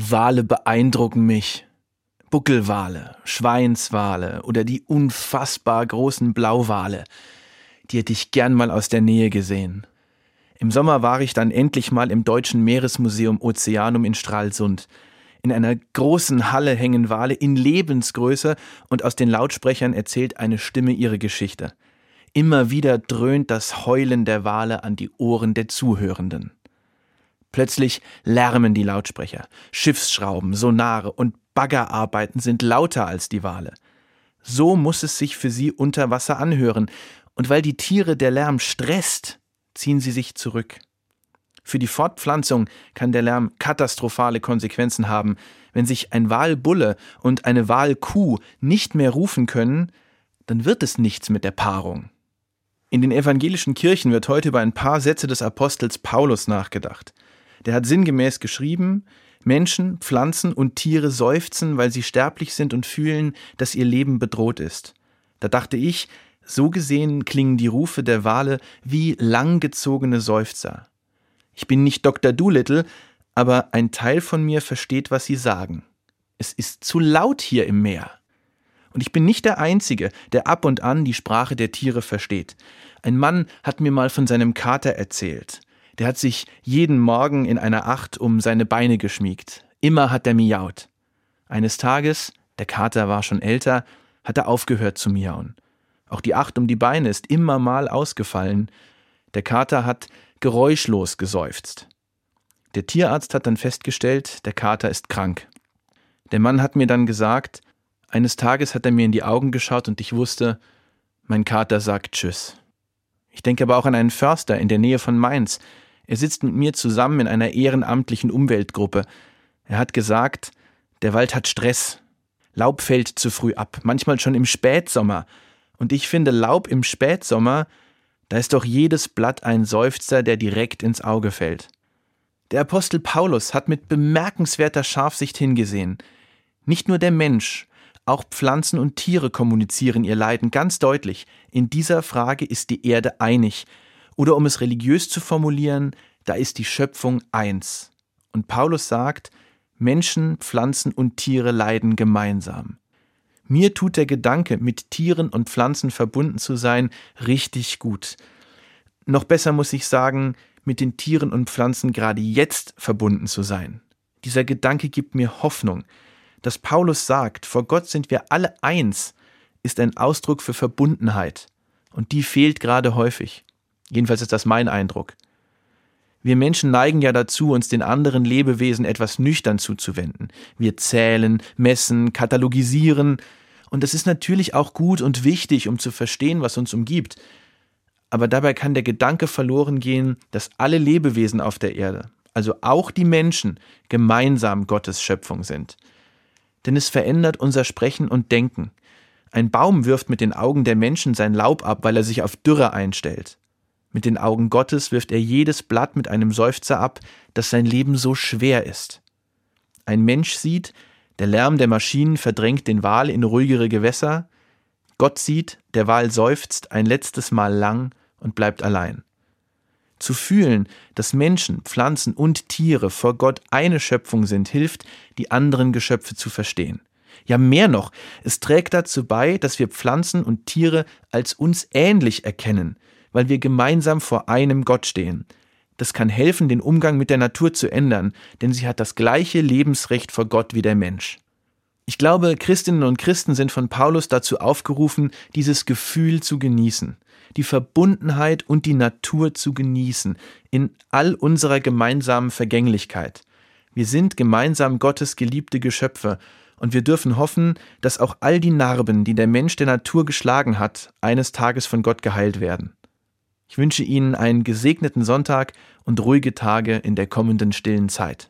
Wale beeindrucken mich. Buckelwale, Schweinswale oder die unfassbar großen Blauwale. Die hätte ich gern mal aus der Nähe gesehen. Im Sommer war ich dann endlich mal im Deutschen Meeresmuseum Ozeanum in Stralsund. In einer großen Halle hängen Wale in Lebensgröße und aus den Lautsprechern erzählt eine Stimme ihre Geschichte. Immer wieder dröhnt das Heulen der Wale an die Ohren der Zuhörenden. Plötzlich lärmen die Lautsprecher. Schiffsschrauben, Sonare und Baggerarbeiten sind lauter als die Wale. So muss es sich für sie unter Wasser anhören, und weil die Tiere der Lärm stresst, ziehen sie sich zurück. Für die Fortpflanzung kann der Lärm katastrophale Konsequenzen haben. Wenn sich ein Walbulle und eine Walkuh nicht mehr rufen können, dann wird es nichts mit der Paarung. In den evangelischen Kirchen wird heute über ein paar Sätze des Apostels Paulus nachgedacht. Der hat sinngemäß geschrieben, Menschen, Pflanzen und Tiere seufzen, weil sie sterblich sind und fühlen, dass ihr Leben bedroht ist. Da dachte ich, so gesehen klingen die Rufe der Wale wie langgezogene Seufzer. Ich bin nicht Dr. Doolittle, aber ein Teil von mir versteht, was sie sagen. Es ist zu laut hier im Meer. Und ich bin nicht der Einzige, der ab und an die Sprache der Tiere versteht. Ein Mann hat mir mal von seinem Kater erzählt. Der hat sich jeden Morgen in einer Acht um seine Beine geschmiegt. Immer hat er miaut. Eines Tages, der Kater war schon älter, hat er aufgehört zu miauen. Auch die Acht um die Beine ist immer mal ausgefallen. Der Kater hat geräuschlos geseufzt. Der Tierarzt hat dann festgestellt, der Kater ist krank. Der Mann hat mir dann gesagt, eines Tages hat er mir in die Augen geschaut und ich wusste, mein Kater sagt Tschüss. Ich denke aber auch an einen Förster in der Nähe von Mainz, er sitzt mit mir zusammen in einer ehrenamtlichen Umweltgruppe. Er hat gesagt, der Wald hat Stress. Laub fällt zu früh ab, manchmal schon im Spätsommer. Und ich finde, Laub im Spätsommer, da ist doch jedes Blatt ein Seufzer, der direkt ins Auge fällt. Der Apostel Paulus hat mit bemerkenswerter Scharfsicht hingesehen. Nicht nur der Mensch, auch Pflanzen und Tiere kommunizieren ihr Leiden ganz deutlich. In dieser Frage ist die Erde einig. Oder um es religiös zu formulieren, da ist die Schöpfung eins. Und Paulus sagt, Menschen, Pflanzen und Tiere leiden gemeinsam. Mir tut der Gedanke, mit Tieren und Pflanzen verbunden zu sein, richtig gut. Noch besser muss ich sagen, mit den Tieren und Pflanzen gerade jetzt verbunden zu sein. Dieser Gedanke gibt mir Hoffnung. Dass Paulus sagt, vor Gott sind wir alle eins, ist ein Ausdruck für Verbundenheit. Und die fehlt gerade häufig. Jedenfalls ist das mein Eindruck. Wir Menschen neigen ja dazu, uns den anderen Lebewesen etwas nüchtern zuzuwenden. Wir zählen, messen, katalogisieren, und das ist natürlich auch gut und wichtig, um zu verstehen, was uns umgibt. Aber dabei kann der Gedanke verloren gehen, dass alle Lebewesen auf der Erde, also auch die Menschen, gemeinsam Gottes Schöpfung sind. Denn es verändert unser Sprechen und Denken. Ein Baum wirft mit den Augen der Menschen sein Laub ab, weil er sich auf Dürre einstellt. Mit den Augen Gottes wirft er jedes Blatt mit einem Seufzer ab, dass sein Leben so schwer ist. Ein Mensch sieht, der Lärm der Maschinen verdrängt den Wal in ruhigere Gewässer. Gott sieht, der Wal seufzt ein letztes Mal lang und bleibt allein. Zu fühlen, dass Menschen, Pflanzen und Tiere vor Gott eine Schöpfung sind, hilft, die anderen Geschöpfe zu verstehen. Ja, mehr noch, es trägt dazu bei, dass wir Pflanzen und Tiere als uns ähnlich erkennen, weil wir gemeinsam vor einem Gott stehen. Das kann helfen, den Umgang mit der Natur zu ändern, denn sie hat das gleiche Lebensrecht vor Gott wie der Mensch. Ich glaube, Christinnen und Christen sind von Paulus dazu aufgerufen, dieses Gefühl zu genießen, die Verbundenheit und die Natur zu genießen, in all unserer gemeinsamen Vergänglichkeit. Wir sind gemeinsam Gottes geliebte Geschöpfe, und wir dürfen hoffen, dass auch all die Narben, die der Mensch der Natur geschlagen hat, eines Tages von Gott geheilt werden. Ich wünsche Ihnen einen gesegneten Sonntag und ruhige Tage in der kommenden stillen Zeit.